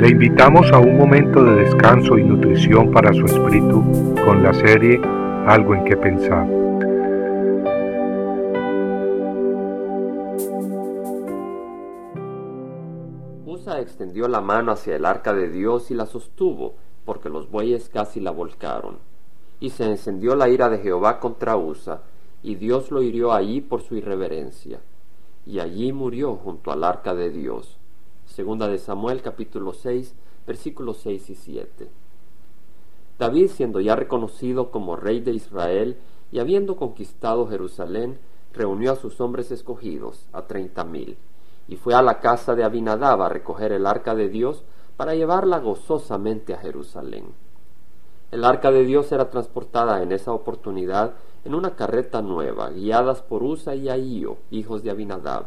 Le invitamos a un momento de descanso y nutrición para su espíritu con la serie Algo en que pensar. Usa extendió la mano hacia el arca de Dios y la sostuvo, porque los bueyes casi la volcaron. Y se encendió la ira de Jehová contra Usa, y Dios lo hirió allí por su irreverencia. Y allí murió junto al arca de Dios. Segunda de Samuel capítulo 6 versículos 6 y 7. David, siendo ya reconocido como rey de Israel y habiendo conquistado Jerusalén, reunió a sus hombres escogidos, a treinta mil, y fue a la casa de Abinadab a recoger el arca de Dios para llevarla gozosamente a Jerusalén. El arca de Dios era transportada en esa oportunidad en una carreta nueva, guiadas por Usa y Ahío, hijos de Abinadab.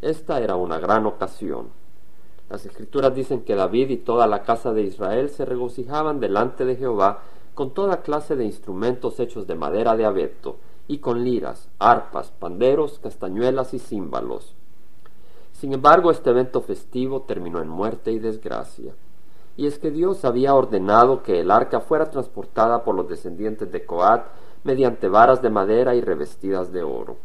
Esta era una gran ocasión. Las escrituras dicen que David y toda la casa de Israel se regocijaban delante de Jehová con toda clase de instrumentos hechos de madera de abeto, y con liras, arpas, panderos, castañuelas y címbalos. Sin embargo, este evento festivo terminó en muerte y desgracia. Y es que Dios había ordenado que el arca fuera transportada por los descendientes de Coat mediante varas de madera y revestidas de oro.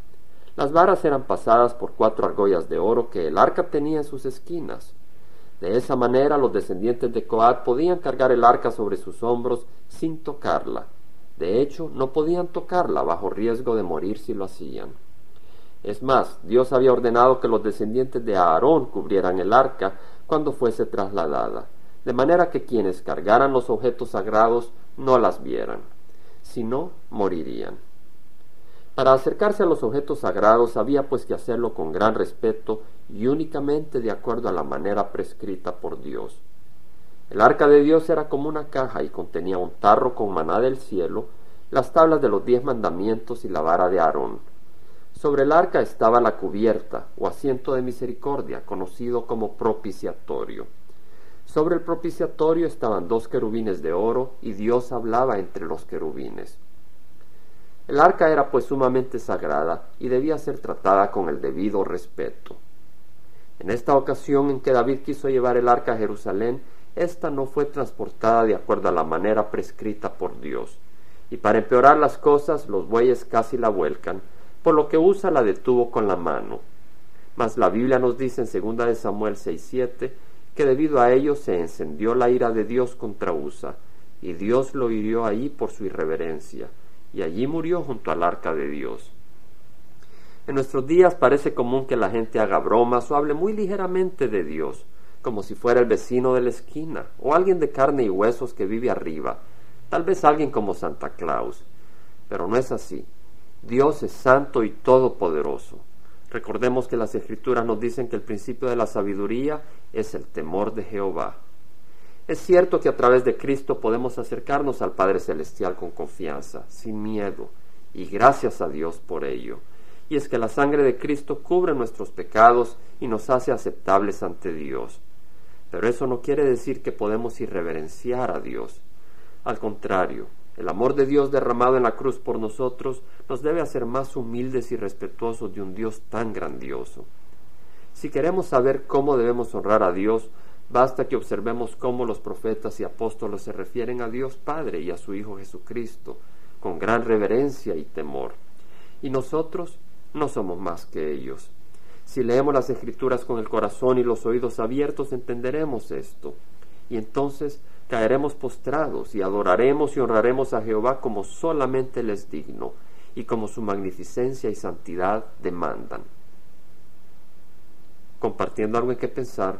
Las varas eran pasadas por cuatro argollas de oro que el arca tenía en sus esquinas. De esa manera los descendientes de Coat podían cargar el arca sobre sus hombros sin tocarla. De hecho, no podían tocarla bajo riesgo de morir si lo hacían. Es más, Dios había ordenado que los descendientes de Aarón cubrieran el arca cuando fuese trasladada, de manera que quienes cargaran los objetos sagrados no las vieran, sino morirían. Para acercarse a los objetos sagrados había pues que hacerlo con gran respeto y únicamente de acuerdo a la manera prescrita por Dios. El arca de Dios era como una caja y contenía un tarro con maná del cielo, las tablas de los diez mandamientos y la vara de Aarón. Sobre el arca estaba la cubierta o asiento de misericordia, conocido como propiciatorio. Sobre el propiciatorio estaban dos querubines de oro y Dios hablaba entre los querubines. El arca era pues sumamente sagrada y debía ser tratada con el debido respeto. En esta ocasión en que David quiso llevar el arca a Jerusalén, ésta no fue transportada de acuerdo a la manera prescrita por Dios. Y para empeorar las cosas, los bueyes casi la vuelcan, por lo que Usa la detuvo con la mano. Mas la Biblia nos dice en 2 de Samuel 6:7 que debido a ello se encendió la ira de Dios contra Usa, y Dios lo hirió ahí por su irreverencia y allí murió junto al arca de Dios. En nuestros días parece común que la gente haga bromas o hable muy ligeramente de Dios, como si fuera el vecino de la esquina o alguien de carne y huesos que vive arriba, tal vez alguien como Santa Claus. Pero no es así. Dios es santo y todopoderoso. Recordemos que las escrituras nos dicen que el principio de la sabiduría es el temor de Jehová. Es cierto que a través de Cristo podemos acercarnos al Padre Celestial con confianza, sin miedo, y gracias a Dios por ello. Y es que la sangre de Cristo cubre nuestros pecados y nos hace aceptables ante Dios. Pero eso no quiere decir que podemos irreverenciar a Dios. Al contrario, el amor de Dios derramado en la cruz por nosotros nos debe hacer más humildes y respetuosos de un Dios tan grandioso. Si queremos saber cómo debemos honrar a Dios, Basta que observemos cómo los profetas y apóstoles se refieren a Dios Padre y a su Hijo Jesucristo con gran reverencia y temor. Y nosotros no somos más que ellos. Si leemos las escrituras con el corazón y los oídos abiertos, entenderemos esto. Y entonces caeremos postrados y adoraremos y honraremos a Jehová como solamente Él es digno y como su magnificencia y santidad demandan. Compartiendo algo en que pensar,